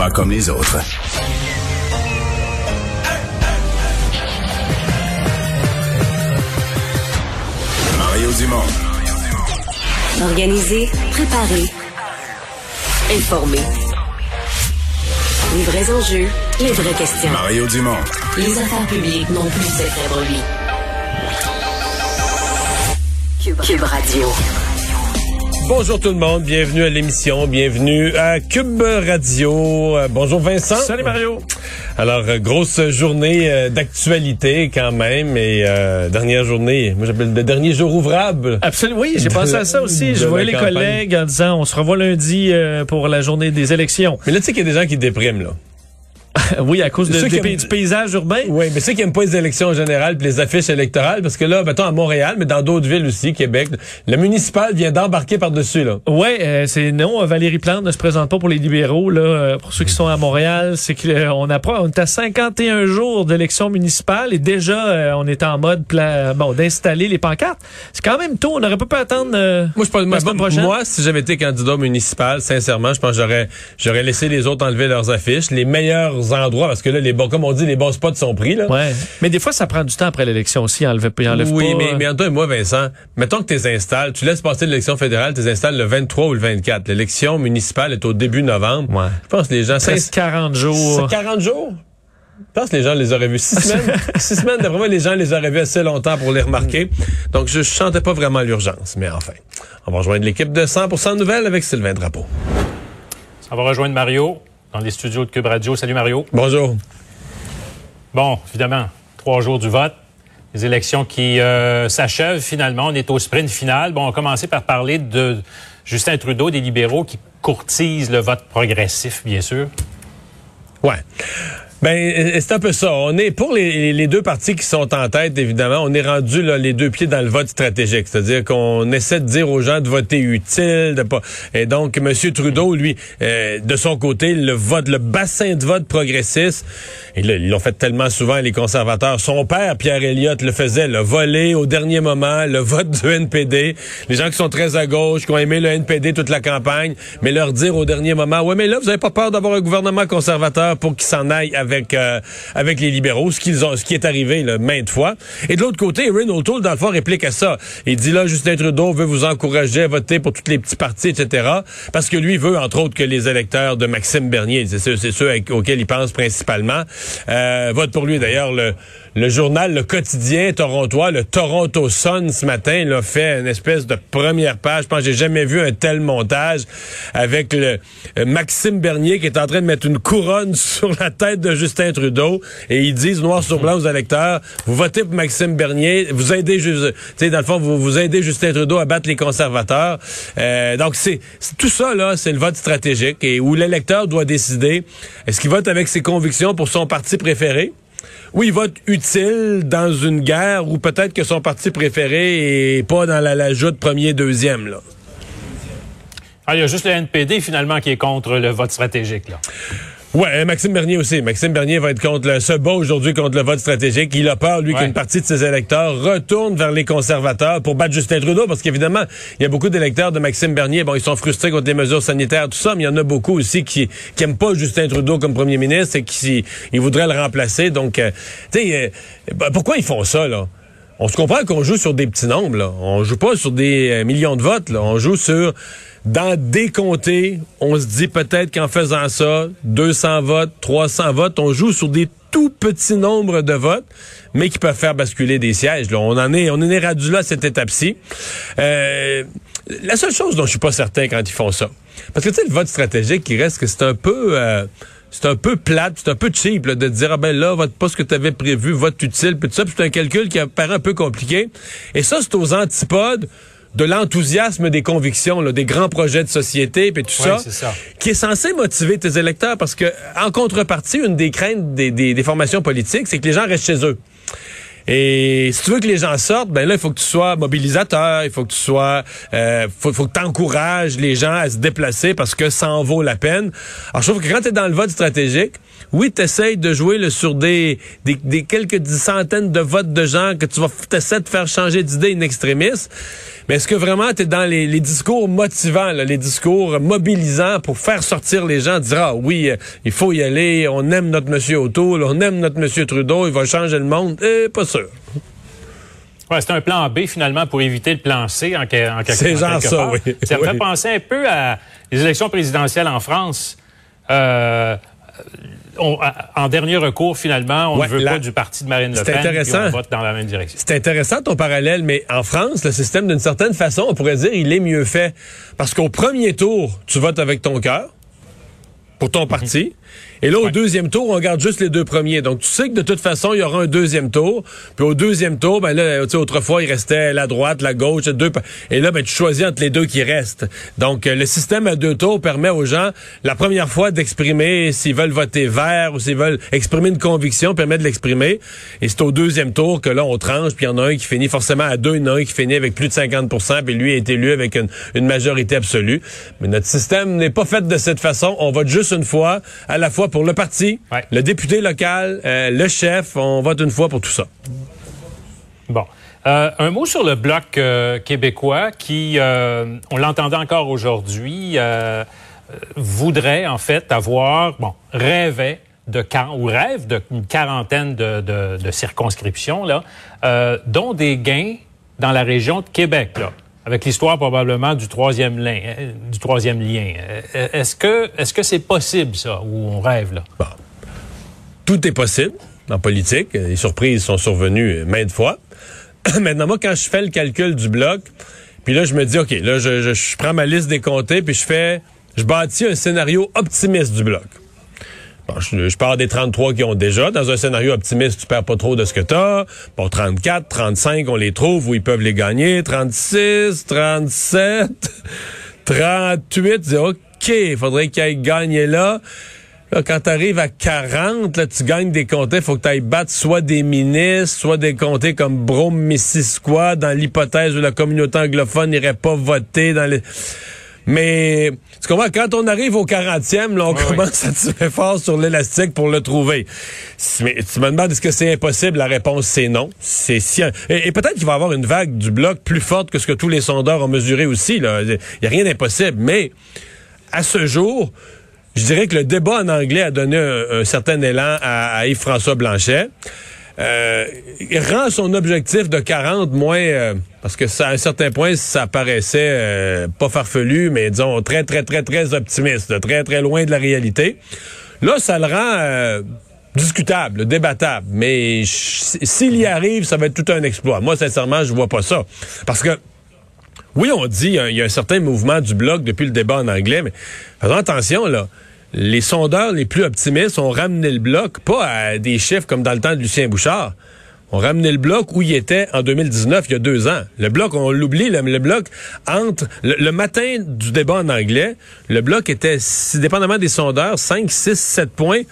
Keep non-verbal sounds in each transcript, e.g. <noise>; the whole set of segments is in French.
Pas comme les autres. Mario Dumont. Organiser, préparer, informer. Les vrais enjeux, les vraies questions. Mario Dumont. Les affaires publiques n'ont plus de lui. Cube, Cube Radio. Bonjour tout le monde, bienvenue à l'émission, bienvenue à Cube Radio. Euh, bonjour Vincent. Salut Mario. Alors, euh, grosse journée euh, d'actualité quand même et dernière journée, moi j'appelle le dernier jour ouvrable. Absolument, oui, j'ai pensé à ça aussi. Je voyais les collègues en disant on se revoit lundi pour la journée des élections. Mais là, tu sais qu'il y a des gens qui dépriment là. <laughs> oui, à cause de, du paysage urbain. Oui, mais ceux qui n'aiment pas les élections en général puis les affiches électorales, parce que là, mettons à Montréal, mais dans d'autres villes aussi, Québec, le municipal vient d'embarquer par-dessus. là. Oui, euh, c'est non, Valérie Plante ne se présente pas pour les libéraux. Là, euh, pour ceux qui sont à Montréal, c'est qu'on euh, approche, on est à 51 jours d'élection municipale et déjà, on est en mode bon d'installer les pancartes. C'est quand même tôt, on n'aurait pas pu attendre moi, je pense, moi, si j'avais été candidat municipal, sincèrement, je pense que j'aurais, j'aurais laissé les autres enlever leurs affiches. Les meilleurs endroits parce que là, les bons, comme on dit, les bons spots sont pris. Là. Ouais. Mais des fois, ça prend du temps après l'élection aussi, enlever, enlève oui, pas. mais, mais toi et moi, Vincent, mettons que tu les installes, tu laisses passer l'élection fédérale, tu les installes le 23 ou le 24. L'élection municipale est au début novembre. Ouais. Je pense que les gens... c'est 40 jours. 40 jours? Je pense que les gens les auraient vus six semaines. <laughs> six semaines, d'après moi, les gens les auraient vus assez longtemps pour les remarquer. Donc, je ne chantais pas vraiment l'urgence. Mais enfin, on va rejoindre l'équipe de 100% Nouvelles avec Sylvain Drapeau. On va rejoindre Mario dans les studios de Cube Radio. Salut Mario. Bonjour. Bon, évidemment, trois jours du vote. Les élections qui euh, s'achèvent finalement. On est au sprint final. Bon, on va commencer par parler de Justin Trudeau, des libéraux qui courtisent le vote progressif, bien sûr. Ouais. Ben, c'est un peu ça. On est pour les, deux partis qui sont en tête, évidemment. On est rendu là, les deux pieds dans le vote stratégique, c'est-à-dire qu'on essaie de dire aux gens de voter utile, de pas. Et donc, M. Trudeau, lui, euh, de son côté, le vote, le bassin de vote progressiste. Et là, ils l'ont fait tellement souvent les conservateurs. Son père, Pierre Elliott, le faisait, le voler au dernier moment, le vote du NPD. Les gens qui sont très à gauche, qui ont aimé le NPD toute la campagne, mais leur dire au dernier moment, ouais, mais là, vous avez pas peur d'avoir un gouvernement conservateur pour qu'il s'en aille avec euh, avec les libéraux, ce qu'ils ont, ce qui est arrivé là, maintes fois. Et de l'autre côté, Erin O'Toole dans le fond réplique à ça. Il dit là, Justin Trudeau veut vous encourager à voter pour tous les petits partis, etc. Parce que lui veut entre autres que les électeurs de Maxime Bernier, c'est ceux, c'est ceux auxquels il pense principalement, euh, votent pour lui. D'ailleurs, le le journal, le quotidien torontois, le Toronto Sun ce matin, l'a fait une espèce de première page. Je pense que j'ai jamais vu un tel montage avec le euh, Maxime Bernier qui est en train de mettre une couronne <laughs> sur la tête de Justin Trudeau et ils disent noir sur blanc aux électeurs, vous votez pour Maxime Bernier, vous aidez, Justin Trudeau à battre les conservateurs. Euh, donc c'est tout ça là, c'est le vote stratégique où l'électeur doit décider est-ce qu'il vote avec ses convictions pour son parti préféré? Oui, il vote utile dans une guerre où peut-être que son parti préféré est pas dans la, la joute premier, deuxième, là. Ah, il y a juste le NPD, finalement, qui est contre le vote stratégique, là. Ouais, Maxime Bernier aussi. Maxime Bernier va être contre le, se bat aujourd'hui contre le vote stratégique. Il a peur, lui, qu'une partie de ses électeurs retourne vers les conservateurs pour battre Justin Trudeau, parce qu'évidemment, il y a beaucoup d'électeurs de Maxime Bernier. Bon, ils sont frustrés contre les mesures sanitaires, tout ça, mais il y en a beaucoup aussi qui, qui aiment pas Justin Trudeau comme premier ministre et qui ils voudraient le remplacer. Donc, euh, tu sais, euh, pourquoi ils font ça, là? On se comprend qu'on joue sur des petits nombres, là. On joue pas sur des euh, millions de votes, là. On joue sur dans des comtés, on se dit peut-être qu'en faisant ça, 200 votes, 300 votes, on joue sur des tout petits nombres de votes, mais qui peuvent faire basculer des sièges. Là. On en est, on en est là à cette étape-ci. Euh, la seule chose dont je suis pas certain quand ils font ça, parce que tu sais, le vote stratégique, il reste que c'est un peu... Euh, c'est un peu plate, c'est un peu cheap de dire ah ben là vote pas ce que tu avais prévu, vote utile, puis tout ça, c'est un calcul qui apparaît un peu compliqué. Et ça c'est aux antipodes de l'enthousiasme des convictions, là, des grands projets de société, puis tout ça, qui est censé motiver tes électeurs, parce que en contrepartie, une des craintes des, des, des formations politiques, c'est que les gens restent chez eux. Et si tu veux que les gens sortent, ben là, il faut que tu sois mobilisateur, il faut que tu sois, euh, faut, faut que tu encourages les gens à se déplacer parce que ça en vaut la peine. Alors, je trouve que quand tu es dans le vote stratégique, oui, tu essaies de jouer le, sur des, des, des quelques centaines de votes de gens que tu vas t'essaies de faire changer d'idée in extremis. Mais est-ce que vraiment tu es dans les, les discours motivants, là, les discours mobilisants pour faire sortir les gens, dire ah oui, euh, il faut y aller, on aime notre monsieur O'Toole, on aime notre monsieur Trudeau, il va changer le monde, eh, pas sûr. Ouais, c'est un plan B finalement pour éviter le plan C en, en quelque, en genre quelque ça, part. oui. Ça me Oui. fait penser un peu à les élections présidentielles en France. Euh, on- à- en dernier recours, finalement, on Ouais, ne veut pas du parti de Marine Le Pen. intéressant. on vote dans la même direction. C'est intéressant ton parallèle, mais en France, le système, d'une certaine façon, on pourrait dire, il est mieux fait. Parce qu'au premier tour, tu votes avec ton cœur pour ton parti. Et là, au Ouais. deuxième tour, on garde juste les deux premiers. Donc, tu sais que de toute façon, il y aura un deuxième tour. Puis au deuxième tour, ben là, tu sais, autrefois, il restait la droite, la gauche, deux. Et là, ben, tu choisis entre les deux qui restent. Donc, euh, le système à deux tours permet aux gens, la première fois, d'exprimer s'ils veulent voter vert ou s'ils veulent exprimer une conviction, permet de l'exprimer. Et c'est au deuxième tour que là, on tranche, puis il y en a un qui finit forcément à deux, il y en a un qui finit avec plus de 50% puis lui est élu avec une, une majorité absolue. Mais notre système n'est pas fait de cette façon. On vote juste une fois, à la fois pour le parti, Ouais. le député local, euh, le chef, on vote une fois pour tout ça. Bon. Euh, un mot sur le bloc euh, québécois qui, on l'entendait encore aujourd'hui, voudrait en fait avoir, bon, rêvait de ou rêve d'une quarantaine de, de- de circonscriptions là, dont des gains dans la région de Québec là, avec l'histoire probablement du troisième lien, euh, du troisième lien. Euh, Est-ce que est-ce que c'est possible ça ou on rêve là? Tout est possible en politique. Les surprises sont survenues maintes fois. <clears throat> Maintenant, moi, quand je fais le calcul du bloc, puis là, je me dis, OK, là, je, je- je prends ma liste des comtés, puis je fais, je bâtis un scénario optimiste du bloc. Je, je pars des 33 qui ont déjà. Dans un scénario optimiste, tu perds pas trop de ce que tu as. Bon, 34, 35, on les trouve où ils peuvent les gagner. 36, 37, 38, tu dis, OK, il faudrait qu'ils aillent gagner là. Là, quand tu arrives à 40, là, tu gagnes des comtés, faut que tu ailles battre soit des ministres, soit des comtés comme Brome, Missisquoi, dans l'hypothèse où la communauté anglophone n'irait pas voter dans les... Mais, tu comprends, quand on arrive au 40e, là, on Oui, commence à tirer fort sur l'élastique pour le trouver. Mais tu me demandes est-ce que c'est impossible? La réponse, c'est non. C'est si... Et, et peut-être qu'il va y avoir une vague du bloc plus forte que ce que tous les sondeurs ont mesuré aussi. Il n'y a rien d'impossible. Mais, à ce jour, je dirais que le débat en anglais a donné un, un certain élan à, à Yves-François Blanchet. Euh, rend son objectif de 40 moins... euh, parce que ça, à un certain point, ça paraissait euh, pas farfelu, mais disons très, très, très, très optimiste, très, très loin de la réalité. Là, ça le rend euh, discutable, débattable. Mais s'il y arrive, ça va être tout un exploit. Moi, sincèrement, je vois pas ça. Parce que oui, on dit il y a un certain mouvement du bloc depuis le débat en anglais, mais faisons attention, là. Les sondeurs les plus optimistes ont ramené le bloc pas à des chiffres comme dans le temps de Lucien Bouchard. On ramené le bloc où il était en 2019, il y a deux ans. Le bloc, on l'oublie, le, le bloc entre le, matin du débat en anglais, le bloc était, dépendamment des sondeurs, 5, 6, 7 points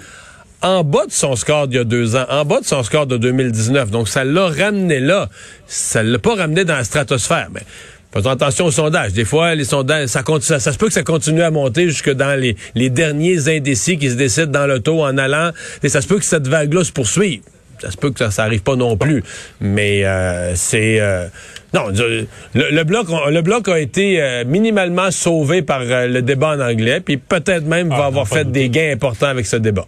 en bas de son score d'il y a deux ans, en bas de son score de 2019. Donc, ça l'a ramené là. Ça l'a pas ramené dans la stratosphère. Faisons attention aux sondages. Des fois, les sondages, ça, continue, ça, ça se peut que ça continue à monter jusque dans les, les derniers indécis qui se décident dans l'auto en allant. Et ça se peut que cette vague-là se poursuive. Ça se peut que ça, ça arrive pas non plus. Mais euh, c'est... euh, non, le, le bloc, le bloc a été euh, minimalement sauvé par euh, le débat en anglais, puis peut-être même Ah, va avoir fait des gains importants avec ce débat.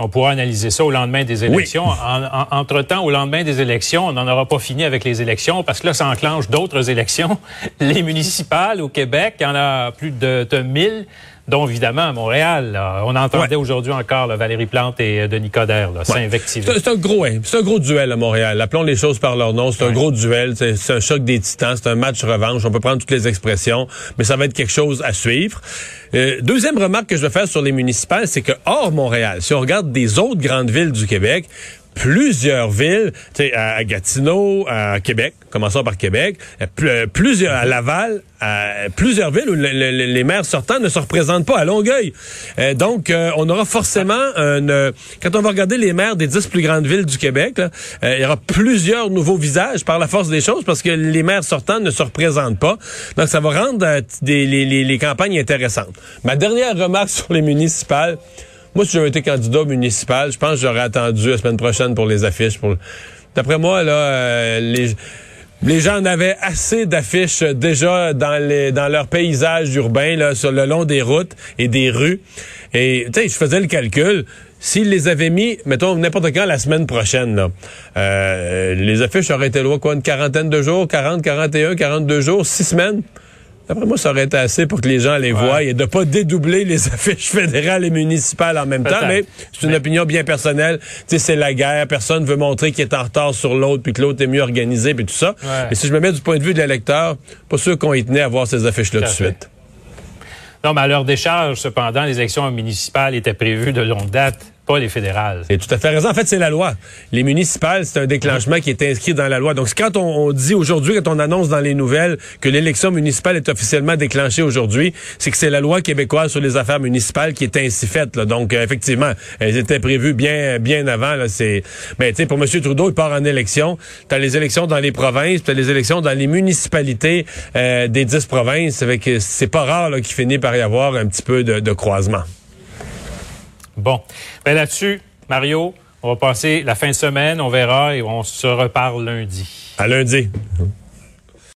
On pourra analyser ça au lendemain des élections. En- en- Entre-temps, au lendemain des élections, on n'en aura pas fini avec les élections parce que là, ça enclenche d'autres <laughs> élections. Les municipales au Québec, il y en a plus de, de 1000, dont évidemment à Montréal. là. On entendait Ouais. aujourd'hui encore là, Valérie Plante et euh, Denis Coderre là, s'invectiver. C'est c'est un gros, hein, c'est un gros duel à Montréal. Appelons les choses par leur nom. C'est un gros duel. C'est c'est un choc des titans. C'est un match revanche. On peut prendre toutes les expressions, mais ça va être quelque chose à suivre. Euh, deuxième remarque que je veux faire sur les municipales, c'est que hors Montréal, si on regarde des autres grandes villes du Québec, plusieurs villes, à, Gatineau, à Québec, commençons par Québec, pl- euh, plusieurs, à Laval, à plusieurs villes où le- le- le- les maires sortants ne se représentent pas à Longueuil. Euh, donc, euh, on aura forcément un... euh, quand on va regarder les maires des dix plus grandes villes du Québec, euh, il y aura plusieurs nouveaux visages par la force des choses parce que les maires sortants ne se représentent pas. Donc, ça va rendre euh, des- les- les campagnes intéressantes. Ma dernière remarque sur les municipales, moi, si j'avais été candidat municipal, je pense que j'aurais attendu la semaine prochaine pour les affiches. D'après moi, là, euh, les... Les gens en avaient assez d'affiches déjà dans les dans leur paysage urbain là sur le long des routes et des rues. Et tu sais, je faisais le calcul. S'ils les avaient mis, mettons n'importe quand la semaine prochaine, là, euh, les affiches auraient été loin quoi une quarantaine de jours, 40, 41, 42 jours, six semaines? D'après moi, ça aurait été assez pour que les gens les voient et de pas dédoubler les <laughs> affiches fédérales et municipales en même temps. Mais c'est une Mais- opinion bien personnelle. Tu sais, c'est la guerre. Personne veut montrer qu'il est en retard sur l'autre puis que l'autre est mieux organisé puis tout ça. Ouais. Et si je me mets du point de vue de l'électeur, pas sûr qu'on y tenait à voir ces affiches-là tout de suite. Non, mais à leur décharge, cependant, les élections municipales étaient prévues de longue date, pas les fédérales. Et tout à fait raison. En fait, c'est la loi. Les municipales, c'est un déclenchement qui est inscrit dans la loi. Donc, quand on, on dit aujourd'hui, quand on annonce dans les nouvelles que l'élection municipale est officiellement déclenchée aujourd'hui, c'est que c'est la loi québécoise sur les affaires municipales qui est ainsi faite. Donc, euh, effectivement, elles étaient prévues bien, bien avant. Là. C'est, mais tu sais, pour M. Trudeau, il part en élection. T'as les élections dans les provinces, t'as les élections dans les municipalités euh, des dix provinces. Avec, c'est pas rare là, qu'il finit par y avoir un petit peu de croisement. Bon. Ben là-dessus, Mario, on va passer la fin de semaine, on verra et on se reparle lundi. À lundi.